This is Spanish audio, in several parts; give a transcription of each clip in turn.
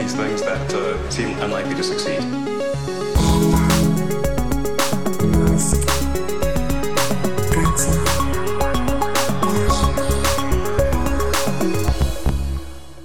these things that uh, seem unlikely to succeed.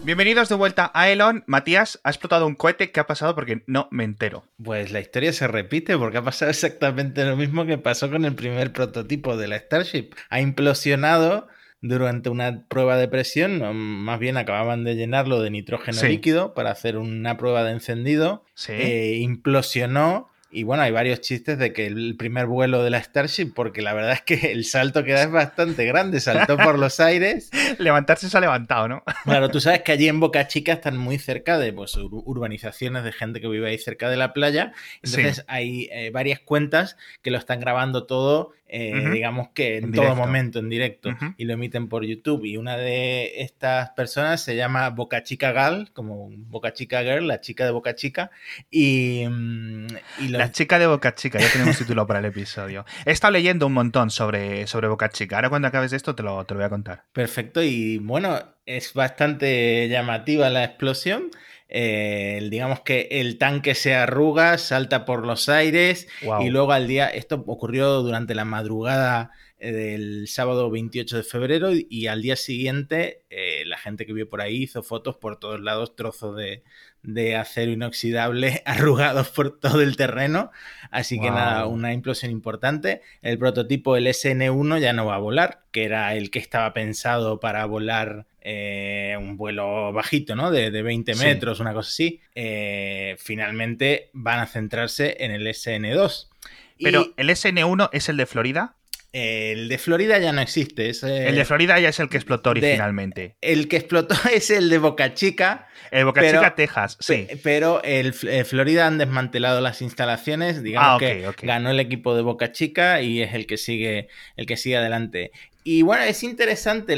Bienvenidos de vuelta a Elon. Matías, ha explotado un cohete. ¿Qué ha pasado? Porque no me entero. Pues la historia se repite porque ha pasado exactamente lo mismo que pasó con el primer prototipo de la Starship. Ha implosionado durante una prueba de presión, más bien acababan de llenarlo de nitrógeno Sí. líquido para hacer una prueba de encendido. Sí. Eh, implosionó. Y bueno, hay varios chistes de que el primer vuelo de la Starship, porque la verdad es que el salto que da es bastante grande, saltó por los aires. Levantarse se ha levantado, ¿no? Claro, tú sabes que allí en Boca Chica están muy cerca de pues, ur- urbanizaciones de gente que vive ahí cerca de la playa. Entonces Sí. hay eh, varias cuentas que lo están grabando todo, eh, digamos que en, En todo directo. momento, en directo, y lo emiten por YouTube. Y una de estas personas se llama Boca Chica Gal, como Boca Chica Girl, la chica de Boca Chica. Y, mm, y lo- La chica de Boca Chica, ya tenemos título para el episodio. He estado leyendo un montón sobre, sobre Boca Chica. Ahora cuando acabes de esto te lo, te lo voy a contar. Perfecto, y bueno, es bastante llamativa la explosión. Eh, digamos que el tanque se arruga, salta por los aires y luego al día, esto ocurrió durante la madrugada eh, del sábado 28 de febrero y, y al día siguiente eh, la gente que vio por ahí hizo fotos por todos lados, trozos de, de acero inoxidable arrugados por todo el terreno. Así que nada, una implosión importante. El prototipo, el SN1, ya no va a volar, que era el que estaba pensado para volar eh, un vuelo bajito, ¿no? De, de 20 Sí. metros, una cosa así. Eh, finalmente van a centrarse en el SN2. Y Pero el SN1 es el de Florida. el de Florida ya no existe. es, eh, El de Florida ya es el que explotó de- originalmente. el que explotó es el de Boca Chica, El Boca pero- Chica, Texas, sí. Pe- Pero el Florida han desmantelado las instalaciones, digamos Ah, ok, que ok. ganó el equipo de Boca Chica y es el que sigue, el que sigue adelante. Y bueno, es interesante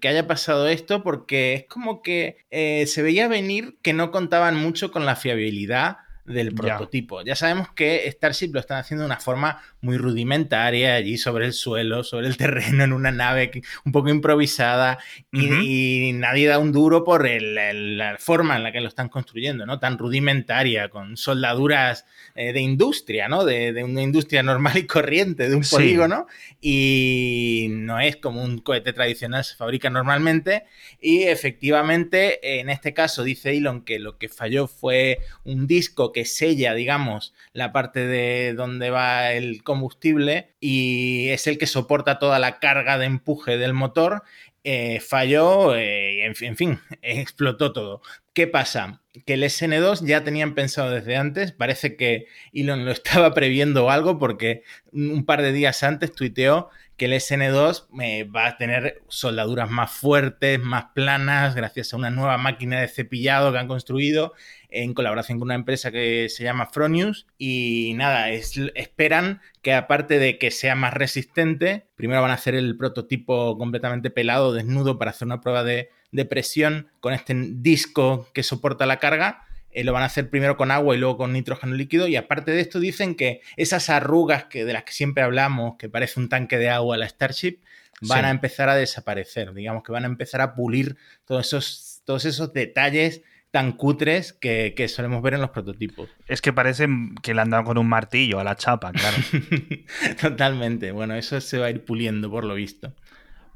que haya pasado esto porque es como que eh, se veía venir que no contaban mucho con la fiabilidad del prototipo. Ya sabemos que Starship lo están haciendo de una forma muy rudimentaria, allí sobre el suelo, sobre el terreno, en una nave un poco improvisada, y, nadie da un duro por el- el- la forma en la que lo están construyendo, ¿no? Tan rudimentaria, con soldaduras eh, de industria, ¿no? De, de una industria normal y corriente, de un Sí. polígono, y no es como un cohete tradicional, se fabrica normalmente, y efectivamente, en este caso, dice Elon que lo que falló fue un disco que sella, digamos, la parte de donde va el combustible y es el que soporta toda la carga de empuje del motor. Eh, falló, eh, en, en fin, explotó todo. ¿Qué pasa? Que el SN2 ya tenían pensado desde antes, parece que Elon lo estaba previendo algo porque un par de días antes tuiteó que el SN2 eh, va a tener soldaduras más fuertes, más planas, gracias a una nueva máquina de cepillado que han construido en colaboración con una empresa que se llama Fronius. Y nada, es- esperan que aparte de que sea más resistente, primero van a hacer el prototipo completamente pelado, desnudo, para hacer una prueba de presión con este disco que soporta la carga. Eh, lo van a hacer primero con agua y luego con nitrógeno líquido. Y aparte de esto, dicen que esas arrugas que, de las que siempre hablamos, que parece un tanque de agua la Starship, van Sí. a empezar a desaparecer. Digamos que van a empezar a pulir todos esos, todos esos detalles tan cutres que, que solemos ver en los prototipos. Es que parece que le han dado con un martillo a la chapa, claro. Totalmente. Bueno, eso se va a ir puliendo por lo visto.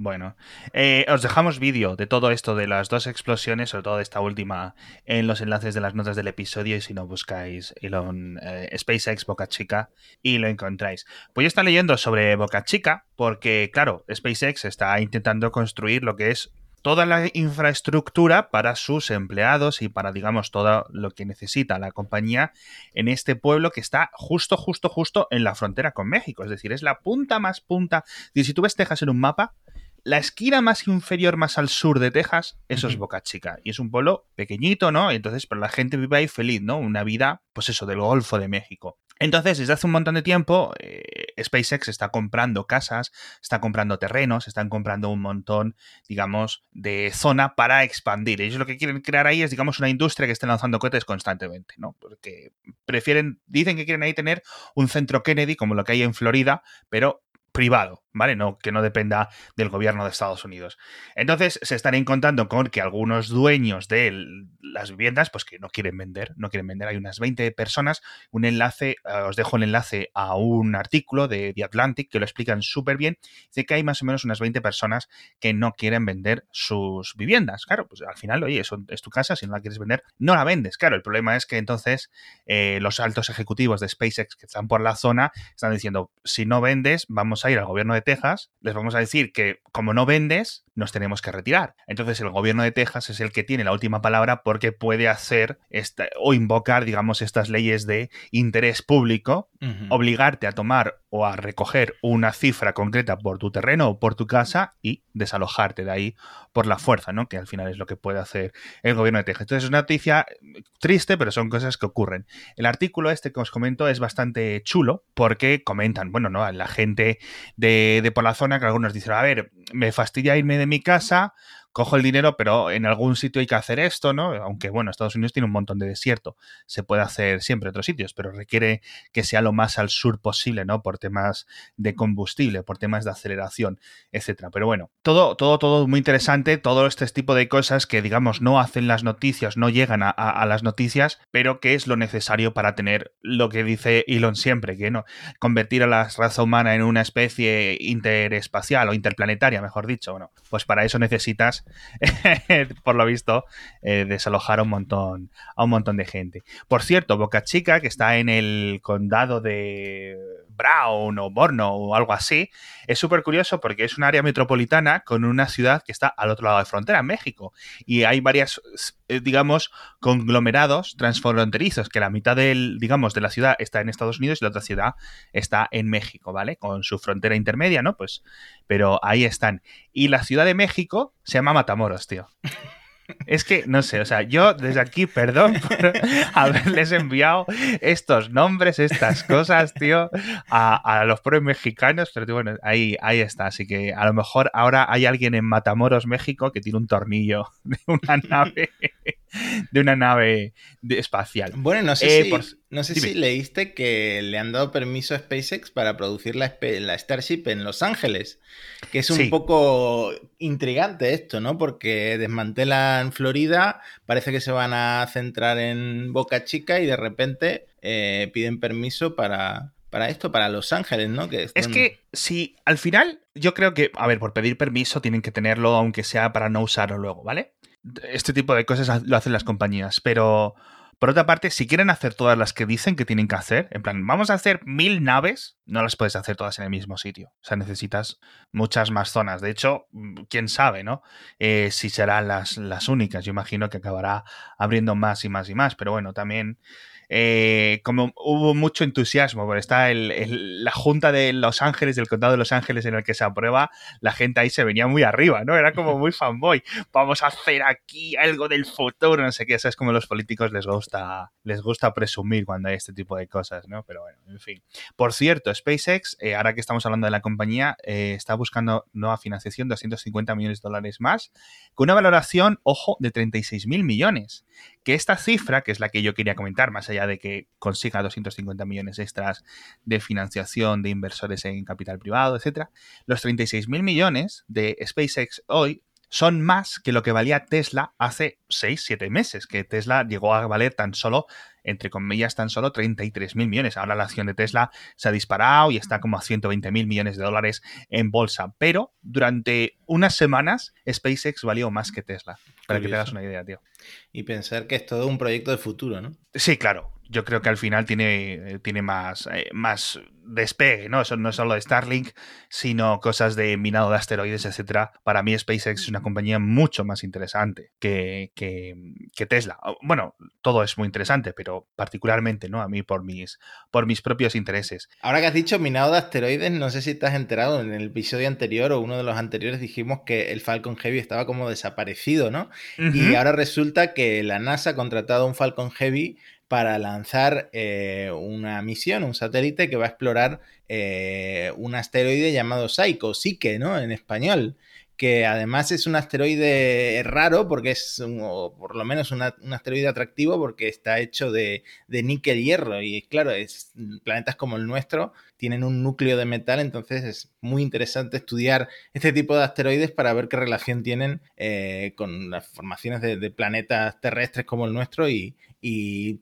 Bueno, eh, os dejamos vídeo de todo esto, de las dos explosiones, sobre todo de esta última, en los enlaces de las notas del episodio. Y si no, buscáis Elon, eh, SpaceX Boca Chica y lo encontráis. Pues yo está leyendo sobre Boca Chica, porque, claro, SpaceX está intentando construir lo que es toda la infraestructura para sus empleados y para, digamos, todo lo que necesita la compañía en este pueblo que está justo, justo, justo en la frontera con México. Es decir, es la punta más punta. Y si tú ves Texas en un mapa, la esquina más inferior, más al sur de Texas, eso es. Boca Chica. Y es un pueblo pequeñito, ¿no? Entonces, pero la gente vive ahí feliz, ¿no? Una vida, pues eso, del Golfo de México. Entonces, desde hace un montón de tiempo, eh, SpaceX está comprando casas, está comprando terrenos, están comprando un montón, digamos, de zona para expandir. Ellos lo que quieren crear ahí es, digamos, una industria que esté lanzando cohetes constantemente, ¿no? Porque prefieren, dicen que quieren ahí tener un centro Kennedy, como lo que hay en Florida, pero privado, ¿vale? No, que no dependa del gobierno de Estados Unidos. Entonces, se están encontrando con que algunos dueños de las viviendas, pues que no quieren vender, no quieren vender. Hay unas 20 personas, un enlace, eh, os dejo el enlace a un artículo de The Atlantic que lo explican súper bien. Dice que hay más o menos unas 20 personas que no quieren vender sus viviendas. Claro, pues al final, oye, eso es tu casa, si no la quieres vender, no la vendes. Claro, el problema es que entonces eh, los altos ejecutivos de SpaceX que están por la zona están diciendo, si no vendes, vamos a ir al gobierno de Texas, les vamos a decir que como no vendes, nos tenemos que retirar. Entonces el gobierno de Texas es el que tiene la última palabra porque puede hacer esta, o invocar, digamos, estas leyes de interés público, obligarte a tomar o a recoger una cifra concreta por tu terreno o por tu casa y desalojarte de ahí por la fuerza, ¿no? Que al final es lo que puede hacer el gobierno de Texas. Entonces es una noticia triste, pero son cosas que ocurren. El artículo este que os comento es bastante chulo porque comentan, bueno, ¿no? La gente de, de por la zona que algunos dicen, a ver, me fastidia irme de mi casa, cojo el dinero, pero en algún sitio hay que hacer esto, ¿no? Aunque bueno, Estados Unidos tiene un montón de desierto, se puede hacer siempre en otros sitios, pero requiere que sea lo más al sur posible, ¿no? Por temas de combustible, por temas de aceleración, etcétera. Pero bueno, todo, todo, todo muy interesante, todo este tipo de cosas que, digamos, no hacen las noticias, no llegan a, las noticias, pero que es lo necesario para tener lo que dice Elon siempre, que no convertir a la raza humana en una especie interespacial o interplanetaria, mejor dicho. Bueno, pues para eso necesitas por lo visto, eh, desalojar un montón, a un montón de gente. Por cierto, Boca Chica, que está en el condado de Brown o Borno o algo así, es súper curioso porque es un área metropolitana con una ciudad que está al otro lado de frontera, en México. Y hay varias, eh, digamos, conglomerados transfronterizos, que la mitad del, digamos, de la ciudad está en Estados Unidos y la otra ciudad está en México, ¿vale? Con su frontera intermedia, ¿no? Pues, pero ahí están. Y la Ciudad de México se llama Matamoros, tío. Es que, no sé, o sea, yo desde aquí, perdón por haberles enviado estos nombres, estas cosas, tío, a, los propios mexicanos, pero bueno, ahí, ahí está. Así que a lo mejor ahora hay alguien en Matamoros, México, que tiene un tornillo de una nave de una nave espacial. Bueno, no sé, eh, si, no sé si leíste que le han dado permiso a SpaceX para producir la, la Starship en Los Ángeles, que es un poco intrigante esto, ¿no? Porque desmantelan Florida, parece que se van a centrar en Boca Chica y de repente eh, piden permiso para, para esto, para Los Ángeles, ¿no? Que es que si al final yo creo que, a ver, por pedir permiso tienen que tenerlo aunque sea para no usarlo luego, ¿vale? Este tipo de cosas lo hacen las compañías, pero por otra parte, si quieren hacer todas las que dicen que tienen que hacer, en plan, vamos a hacer mil naves, no las puedes hacer todas en el mismo sitio. O sea, necesitas muchas más zonas. De hecho, quién sabe, ¿no? Eh, si serán las, las únicas. Yo imagino que acabará abriendo más y más y más, pero bueno, también eh, como hubo mucho entusiasmo, porque está la Junta de Los Ángeles, del Condado de Los Ángeles en el que se aprueba, la gente ahí se venía muy arriba, ¿no? Era como muy fanboy. Vamos a hacer aquí algo del futuro, no sé qué. Eso es como los políticos les gusta, les gusta presumir cuando hay este tipo de cosas, ¿no? Pero bueno, en fin. Por cierto, SpaceX, eh, ahora que estamos hablando de la compañía, eh, está buscando nueva financiación, 250 millones de dólares más, con una valoración, ojo, de 36 mil millones. Que esta cifra, que es la que yo quería comentar, más allá de que consiga 250 millones extras de financiación de inversores en capital privado, etcétera, los 36.000 millones de SpaceX hoy son más que lo que valía Tesla hace 6, 7 meses, que Tesla llegó a valer tan solo, entre comillas, tan solo 33 mil millones. Ahora la acción de Tesla se ha disparado y está como a 120 mil millones de dólares en bolsa. Pero durante unas semanas SpaceX valió más que Tesla, para que te hagas una idea, tío. Y pensar que es todo un proyecto de futuro, ¿no? Sí, claro yo creo que al final tiene, eh, tiene más, eh, más despegue, ¿no? Eso no es solo de Starlink, sino cosas de minado de asteroides, etcétera. Para mí SpaceX es una compañía mucho más interesante que, que, Tesla. Bueno, todo es muy interesante, pero particularmente, ¿no? A mí por mis, por mis propios intereses. Ahora que has dicho minado de asteroides, no sé si estás enterado, en el episodio anterior o uno de los anteriores dijimos que el Falcon Heavy estaba como desaparecido, ¿no? Y ahora resulta que la NASA ha contratado un Falcon Heavy para lanzar eh, una misión, un satélite que va a explorar eh, un asteroide llamado Psycho, Psique, ¿no? En español. Que además es un asteroide raro porque es, o por lo menos un asteroide atractivo porque está hecho de, de níquel hierro. Y claro, es, planetas como el nuestro tienen un núcleo de metal, entonces es muy interesante estudiar este tipo de asteroides para ver qué relación tienen eh, con las formaciones de, planetas terrestres como el nuestro y,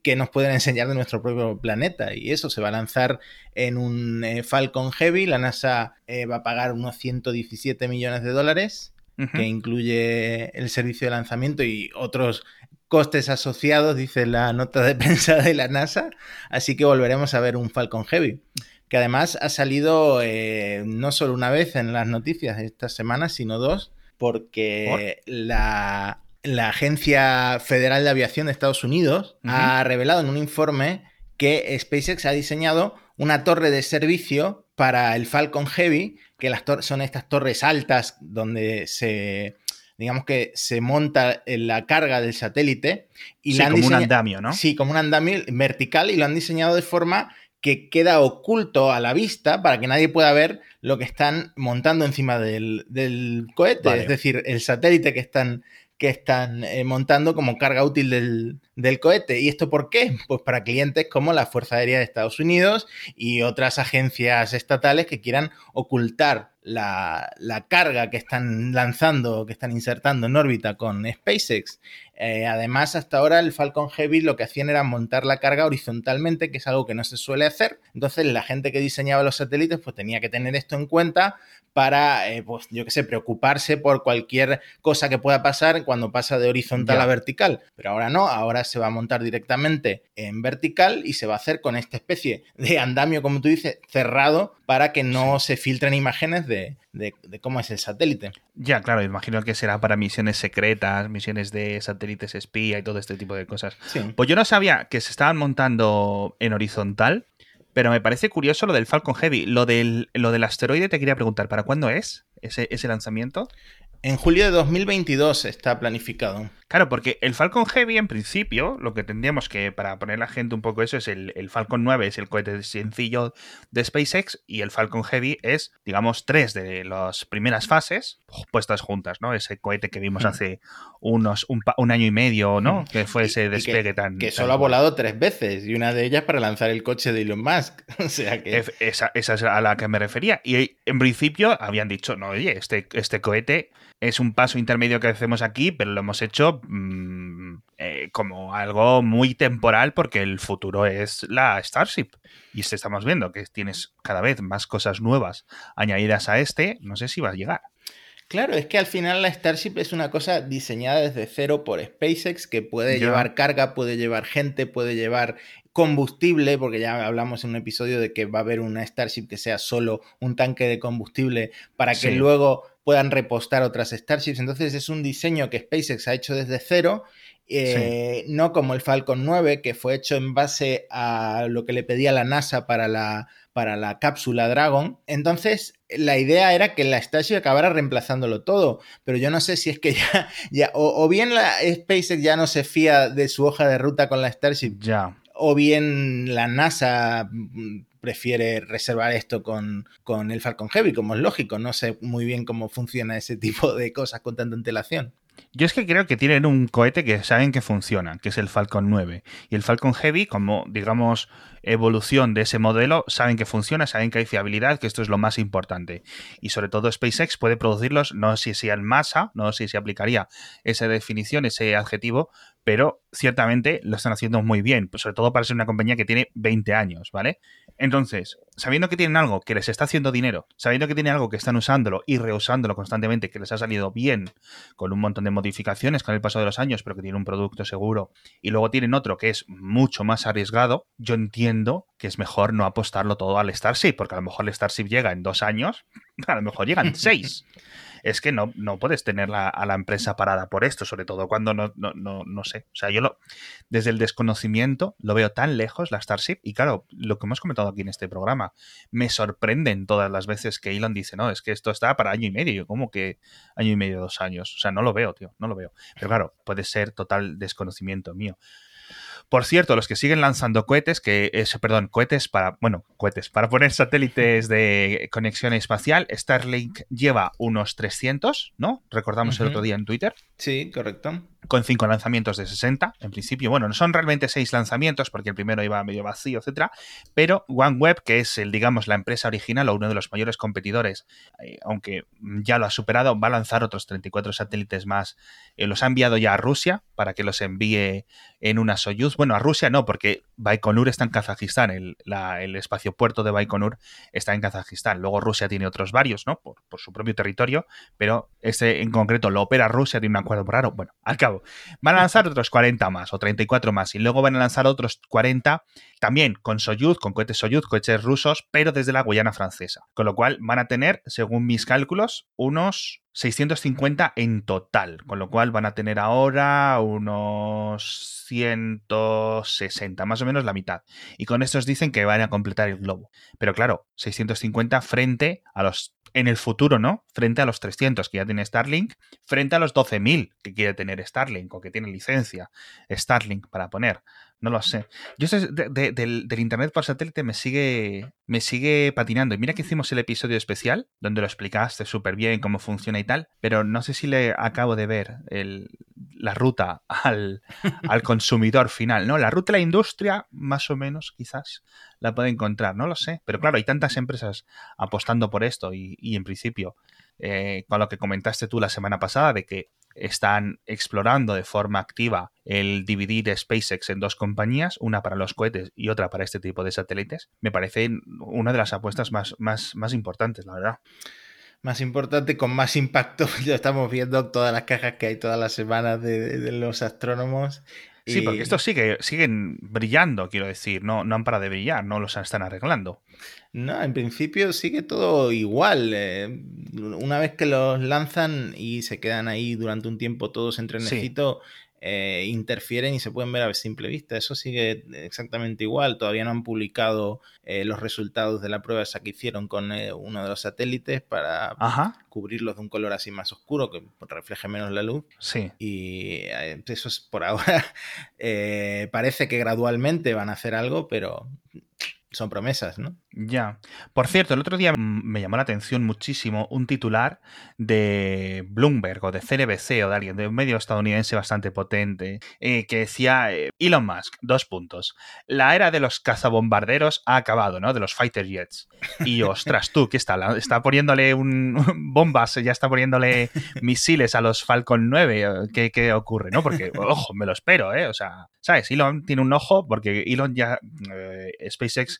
qué nos pueden enseñar de nuestro propio planeta. Y eso se va a lanzar en un eh, Falcon Heavy. La NASA eh, va a pagar unos 117 millones de dólares que incluye el servicio de lanzamiento y otros costes asociados, dice la nota de prensa de la NASA, así que volveremos a ver un Falcon Heavy, que además ha salido eh, no solo una vez en las noticias esta semana, sino dos, porque la, Agencia Federal de Aviación de Estados Unidos ha revelado en un informe que SpaceX ha diseñado una torre de servicio para el Falcon Heavy, que las son estas torres altas donde se digamos que se monta la carga del satélite y sí, como un andamio, ¿no? Sí, como un andamio vertical y lo han diseñado de forma que queda oculto a la vista para que nadie pueda ver lo que están montando encima del, cohete, es decir, el satélite que están, que están eh, montando como carga útil del, del, cohete. ¿Y esto por qué? Pues para clientes como la Fuerza Aérea de Estados Unidos y otras agencias estatales que quieran ocultar la, carga que están lanzando, que están insertando en órbita con SpaceX. Eh, además, hasta ahora el Falcon Heavy lo que hacían era montar la carga horizontalmente, que es algo que no se suele hacer. Entonces, la gente que diseñaba los satélites, pues tenía que tener esto en cuenta para, eh, pues, yo qué sé, preocuparse por cualquier cosa que pueda pasar cuando pasa de horizontal a vertical. Pero ahora no, ahora se va a montar directamente en vertical y se va a hacer con esta especie de andamio, como tú dices, cerrado para que no se filtren imágenes de, cómo es el satélite. Ya, claro, imagino que será para misiones secretas, misiones de satélites espía y todo este tipo de cosas. Pues yo no sabía que se estaban montando en horizontal, pero me parece curioso lo del Falcon Heavy. Lo del, lo del asteroide te quería preguntar, ¿para cuándo es ese, ese lanzamiento? En julio de 2022 está planificado. Claro, porque el Falcon Heavy, en principio, lo que tendríamos que, para poner la gente un poco eso, es el, Falcon 9, es el cohete sencillo de SpaceX, y el Falcon Heavy es, digamos, tres de las primeras fases puestas juntas, ¿no? Ese cohete que vimos hace unos un, año y medio, ¿no? Hmm. Que fue ese despegue tan. Que solo ha volado tres veces, y una de ellas para lanzar el coche de Elon Musk. o sea que. Esa, esa es a la que me refería. Y en principio habían dicho, no, oye, este, este cohete es un paso intermedio que hacemos aquí, pero lo hemos hecho mm, eh, como algo muy temporal porque el futuro es la Starship. Y estamos viendo que tienes cada vez más cosas nuevas añadidas a este, no sé si va a llegar. Claro, es que al final la Starship es una cosa diseñada desde cero por SpaceX que puede llevar carga, puede llevar gente, puede llevar combustible, porque ya hablamos en un episodio de que va a haber una Starship que sea solo un tanque de combustible para que luego puedan repostar otras Starships. Entonces es un diseño que SpaceX ha hecho desde cero, eh, no como el Falcon 9, que fue hecho en base a lo que le pedía la NASA para la, para la cápsula Dragon. Entonces, la idea era que la Starship acabara reemplazándolo todo, pero yo no sé si es que ya, ya o, bien la SpaceX ya no se fía de su hoja de ruta con la Starship, ya. o bien la NASA mm, prefiere reservar esto con, con el Falcon Heavy, como es lógico. No sé muy bien cómo funciona ese tipo de cosas con tanta antelación. Yo es que creo que tienen un cohete que saben que funciona, que es el Falcon 9. Y el Falcon Heavy, como digamos evolución de ese modelo, saben que funciona, saben que hay fiabilidad, que esto es lo más importante. Y sobre todo SpaceX puede producirlos, no sé si en masa, no sé si aplicaría esa definición, ese adjetivo, pero ciertamente lo están haciendo muy bien, sobre todo para ser una compañía que tiene 20 años, ¿vale? Entonces, sabiendo que tienen algo que les está haciendo dinero, sabiendo que tienen algo que están usándolo y reusándolo constantemente, que les ha salido bien, con un montón de modificaciones con el paso de los años, pero que tiene un producto seguro, y luego tienen otro que es mucho más arriesgado, yo entiendo que es mejor no apostarlo todo al Starship, porque a lo mejor el Starship llega en dos años, a lo mejor llegan seis es que no, no puedes tener a la empresa parada por esto, sobre todo cuando no, no, no, no sé. O sea, yo lo, desde el desconocimiento lo veo tan lejos, la Starship, y claro, lo que hemos comentado aquí en este programa, me sorprenden todas las veces que Elon dice, no, es que esto está para año y medio, como que año y medio, dos años. O sea, no lo veo, tío, no lo veo. Pero claro, puede ser total desconocimiento mío. Por cierto, los que siguen lanzando cohetes, que es, perdón, cohetes para, bueno, cohetes, para poner satélites de conexión espacial, Starlink lleva unos 300, ¿no? Recordamos el otro día en Twitter. Sí, correcto con cinco lanzamientos de 60, en principio. Bueno, no son realmente seis lanzamientos, porque el primero iba medio vacío, etcétera. Pero OneWeb, que es el, digamos, la empresa original o uno de los mayores competidores, eh, aunque ya lo ha superado, va a lanzar otros 34 satélites más. Eh, los ha enviado ya a Rusia para que los envíe en una Soyuz. Bueno, a Rusia no, porque Baikonur está en Kazajistán. El, el espacio puerto de Baikonur está en Kazajistán. Luego Rusia tiene otros varios, ¿no? Por, por su propio territorio, pero este en concreto lo opera Rusia, tiene un por raro. Bueno, al cabo Van a lanzar otros 40 más o 34 más y luego van a lanzar otros 40 también con Soyuz, con cohetes Soyuz, cohetes rusos, pero desde la Guyana francesa. Con lo cual van a tener, según mis cálculos, unos 650 en total, con lo cual van a tener ahora unos 160, más o menos la mitad. Y con estos dicen que van a completar el globo. Pero claro, 650 frente a los en el futuro, ¿no? Frente a los 300 que ya tiene Starlink, frente a los 12.000 que quiere tener Starlink o que tiene licencia Starlink para poner. No lo sé. Yo sé, del, Internet por satélite me sigue, me sigue patinando. Y mira que hicimos el episodio especial donde lo explicaste súper bien cómo funciona y tal, pero no sé si le acabo de ver la ruta al, al consumidor final, ¿no? La ruta de la industria, más o menos, quizás la puede encontrar, no lo sé. Pero claro, hay tantas empresas apostando por esto y, en principio, eh, con lo que comentaste tú la semana pasada, de que están explorando de forma activa el de SpaceX en dos compañías, una para los cohetes y otra para este tipo de satélites, me parece una de las apuestas más, más, más importantes, la verdad más importante, con más impacto. Ya estamos viendo todas las cajas que hay todas las semanas de los astrónomos Sí, porque estos sigue, siguen brillando, quiero decir, no, no han parado de brillar, no los están arreglando. No, en principio sigue todo igual. Eh, una vez que los lanzan y se quedan ahí durante un tiempo todos en trenecito, eh, interfieren y se pueden ver a simple vista. Eso sigue exactamente igual. Todavía no han publicado eh, los resultados de la prueba esa que hicieron con eh, uno de los satélites para cubrirlos de un color así más oscuro que refleje menos la luz. Sí. Y eso es por ahora. parece que gradualmente van a hacer algo, pero son promesas, ¿no? Ya. Por cierto, el otro día me llamó la atención muchísimo un titular de Bloomberg o de CNBC o de alguien, de un medio estadounidense bastante potente, eh, que decía eh, Elon Musk, dos puntos. La era de los cazabombarderos ha acabado, ¿no? De los fighter jets. Y ostras, tú, ¿qué está? Está poniéndole un, bombas, ya está poniéndole misiles a los Falcon 9. ¿Qué, ¿Qué, ocurre, no? Porque, ojo, me lo espero, ¿eh? O sea, ¿sabes? Elon tiene un ojo porque Elon ya, eh, SpaceX,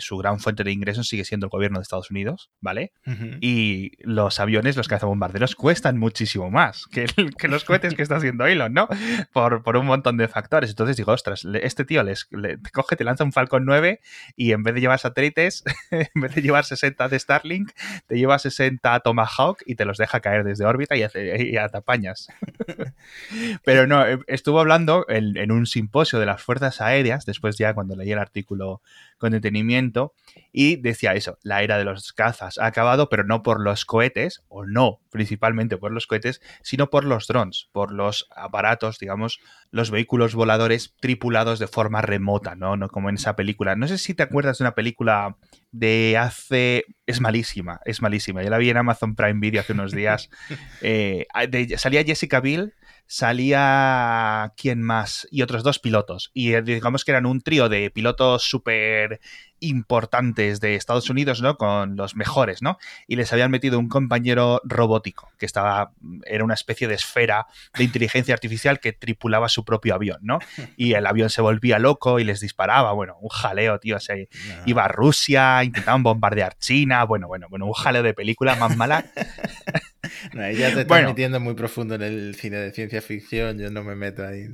su gran fuente de ingresos sigue siendo el gobierno de Estados Unidos, ¿vale? Y los aviones, los cazabombarderos, cuestan muchísimo más que, los cohetes que está haciendo Elon, ¿no? Por, por, un montón de factores. Entonces digo, ostras, este tío les, le, te coge, te lanza un Falcon 9 y en vez de llevar satélites, en vez de llevar 60 de Starlink, te lleva 60 Tomahawk y te los deja caer desde órbita y, hace, y atapañas. Pero no, eh, estuvo hablando en, en un simposio de las fuerzas aéreas, después ya cuando leí el artículo con detenimiento, y decía eso, la era de los cazas ha acabado, pero no por los cohetes, o no principalmente por los cohetes, sino por los drones, por los aparatos, digamos, los vehículos voladores tripulados de forma remota, ¿no? No como en esa película. No sé si te acuerdas de una película de hace... Es malísima, es malísima. Yo la vi en Amazon Prime Video hace unos días. Eh, salía Jessica Biel salía quién más y otros dos pilotos. Y eh, digamos que eran un trío de pilotos súper importantes de Estados Unidos, ¿no? Con los mejores, ¿no? Y les habían metido un compañero robótico que estaba, era una especie de esfera de inteligencia artificial que tripulaba su propio avión, ¿no? Y el avión se volvía loco y les disparaba, bueno, un jaleo, tío, se iba a Rusia, intentaban bombardear China, bueno, bueno, bueno, un jaleo de película más mala. Ya te estás metiendo muy profundo en el cine de ciencia ficción, yo no me meto ahí.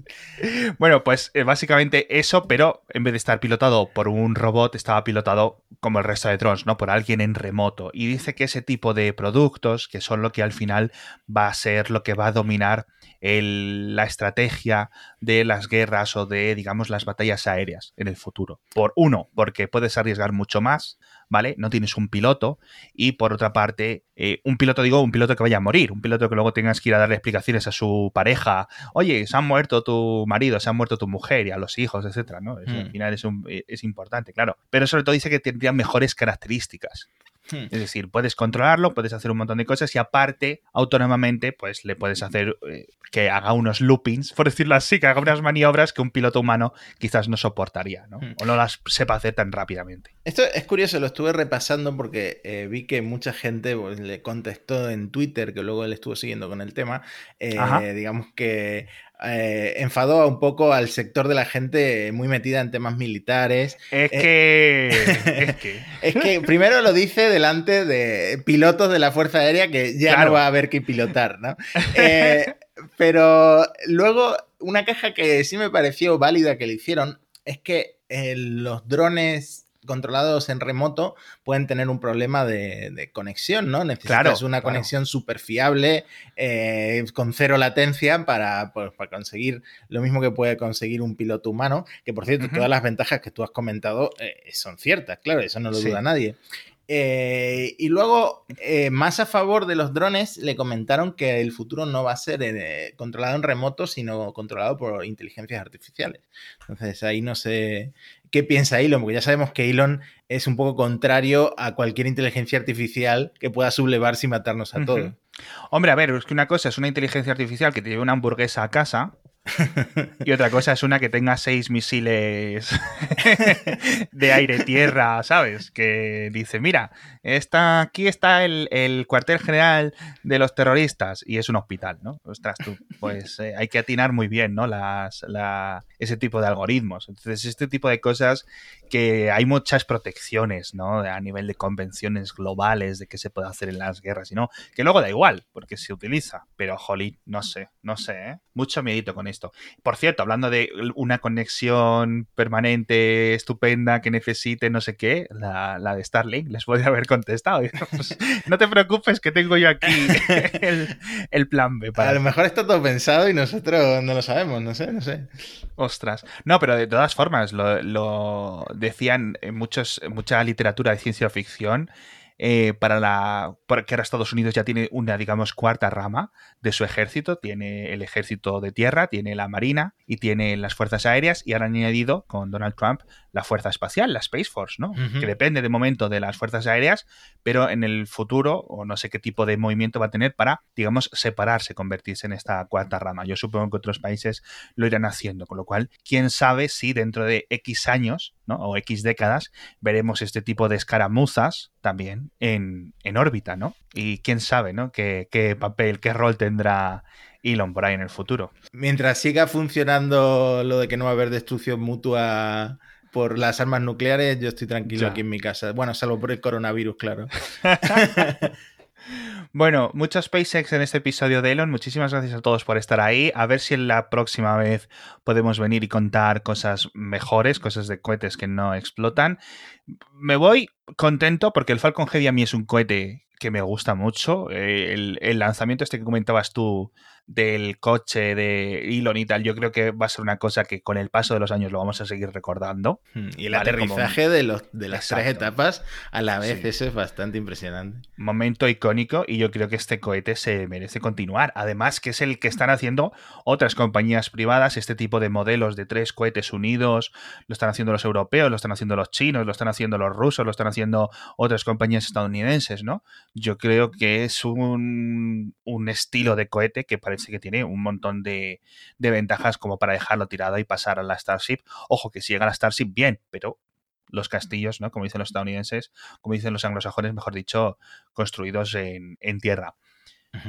Bueno, pues eh, básicamente eso, pero en vez de estar pilotado por un robot, estaba pilotado como el resto de drones, ¿no? Por alguien en remoto. Y dice que ese tipo de productos, que son lo que al final va a ser lo que va a dominar la estrategia de las guerras o de, digamos, las batallas aéreas en el futuro. Por uno, porque puedes arriesgar mucho más, ¿vale? No tienes un piloto. Y por otra parte, eh, un piloto, digo, un piloto que vaya a morir, un piloto que luego tengas que ir a darle explicaciones a su pareja, oye, se han muerto tu marido, se han muerto tu mujer y a los hijos, etcétera, ¿no? Al hmm. final es, es importante, claro. Pero sobre todo dice que tendría mejores características Hmm. Es decir, puedes controlarlo, puedes hacer un montón de cosas y aparte, autónomamente, pues le puedes hacer eh, que haga unos loopings, por decirlo así, que haga unas maniobras que un piloto humano quizás no soportaría, ¿no? Hmm. O no las sepa hacer tan rápidamente. Esto es curioso, lo estuve repasando porque eh, vi que mucha gente pues, le contestó en Twitter, que luego él estuvo siguiendo con el tema, eh, digamos que eh, enfadó un poco al sector de la gente muy metida en temas militares. Es que... es que... primero lo dice delante de pilotos de la Fuerza Aérea que ya no va a haber que pilotar, ¿no? Eh, pero luego una queja que sí me pareció válida que le hicieron es que los drones controlados en remoto pueden tener un problema de, conexión, ¿no? Necesitas una conexión súper fiable, eh, con cero latencia para, pues, para, conseguir lo mismo que puede conseguir un piloto humano, que por cierto, todas las ventajas que tú has comentado eh, son ciertas, claro, eso no lo duda nadie. Eh, y luego, más a favor de los drones, le comentaron que el futuro no va a ser controlado en remoto, sino controlado por inteligencias artificiales. Entonces ahí no sé qué piensa Elon, porque ya sabemos que Elon es un poco contrario a cualquier inteligencia artificial que pueda sublevarse y matarnos a todos. Hombre, a ver, es que una cosa es una inteligencia artificial que te lleve una hamburguesa a casa y otra cosa es una que tenga seis misiles de aire-tierra, ¿sabes? Que dice, mira, está, aquí está el, cuartel general de los terroristas y es un hospital, ¿no? Ostras, tú, pues eh, hay que atinar muy bien, ¿no? Las, ese tipo de algoritmos. Entonces, este tipo de cosas que hay muchas protecciones, ¿no? A nivel de convenciones globales de qué se puede hacer en las guerras y no, que luego da igual, porque se utiliza. Pero, jolí, no sé, no sé, ¿eh? Mucho miedito con esto. Por cierto, hablando de una conexión permanente, estupenda, que necesite no sé qué, la, de Starlink, les podría haber contestado. Pues, no te preocupes que tengo yo aquí el, plan B. Para... A lo mejor está todo pensado y nosotros no lo sabemos, no sé, no sé. Ostras. No, pero de todas formas, lo, decían en muchos, mucha literatura de ciencia ficción eh, para la. Porque ahora Estados Unidos ya tiene una, digamos, cuarta rama de su ejército. Tiene el ejército de tierra, tiene la marina y tiene las fuerzas aéreas. Y ahora han añadido con Donald Trump la fuerza espacial, la Space Force, ¿no? Que depende de momento de las fuerzas aéreas, pero en el futuro, o no sé qué tipo de movimiento va a tener para, digamos, separarse, convertirse en esta cuarta rama. Yo supongo que otros países lo irán haciendo, con lo cual, quién sabe si dentro de X años, ¿no? O X décadas, veremos este tipo de escaramuzas también en, órbita, ¿no? Y quién sabe, ¿no? ¿Qué, qué papel, qué rol tendrá Elon por ahí en el futuro. Mientras siga funcionando lo de que no va a haber destrucción mutua por las armas nucleares, yo estoy tranquilo aquí en mi casa. Bueno, salvo por el coronavirus, claro. Bueno, mucho SpaceX en este episodio de Elon. Muchísimas gracias a todos por estar ahí. A ver si en la próxima vez podemos venir y contar cosas mejores, cosas de cohetes que no explotan. Me voy contento porque el Falcon Heavy a mí es un cohete que me gusta mucho. Eh, el, el lanzamiento este que comentabas tú del coche de Elon y tal, yo creo que va a ser una cosa que con el paso de los años lo vamos a seguir recordando. Hmm, y el aterrizaje de, los, de las tres etapas a la vez, eso es bastante impresionante. Momento icónico y yo creo que este cohete se merece continuar. Además que es el que están haciendo otras compañías privadas, este tipo de modelos de tres cohetes unidos, lo están haciendo los europeos, lo están haciendo los chinos, lo están haciendo los rusos, lo están haciendo otras compañías estadounidenses, ¿no? Yo creo que es un, un estilo de cohete que parece que tiene un montón de, ventajas como para dejarlo tirado y pasar a la Starship. Ojo, que si llega a la Starship, bien, pero los castillos, ¿no? Como dicen los estadounidenses, como dicen los anglosajones, mejor dicho, construidos en, tierra.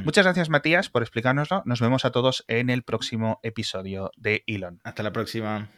Muchas gracias, Matías, por explicárnoslo. Nos vemos a todos en el próximo episodio de Elon. Hasta la próxima.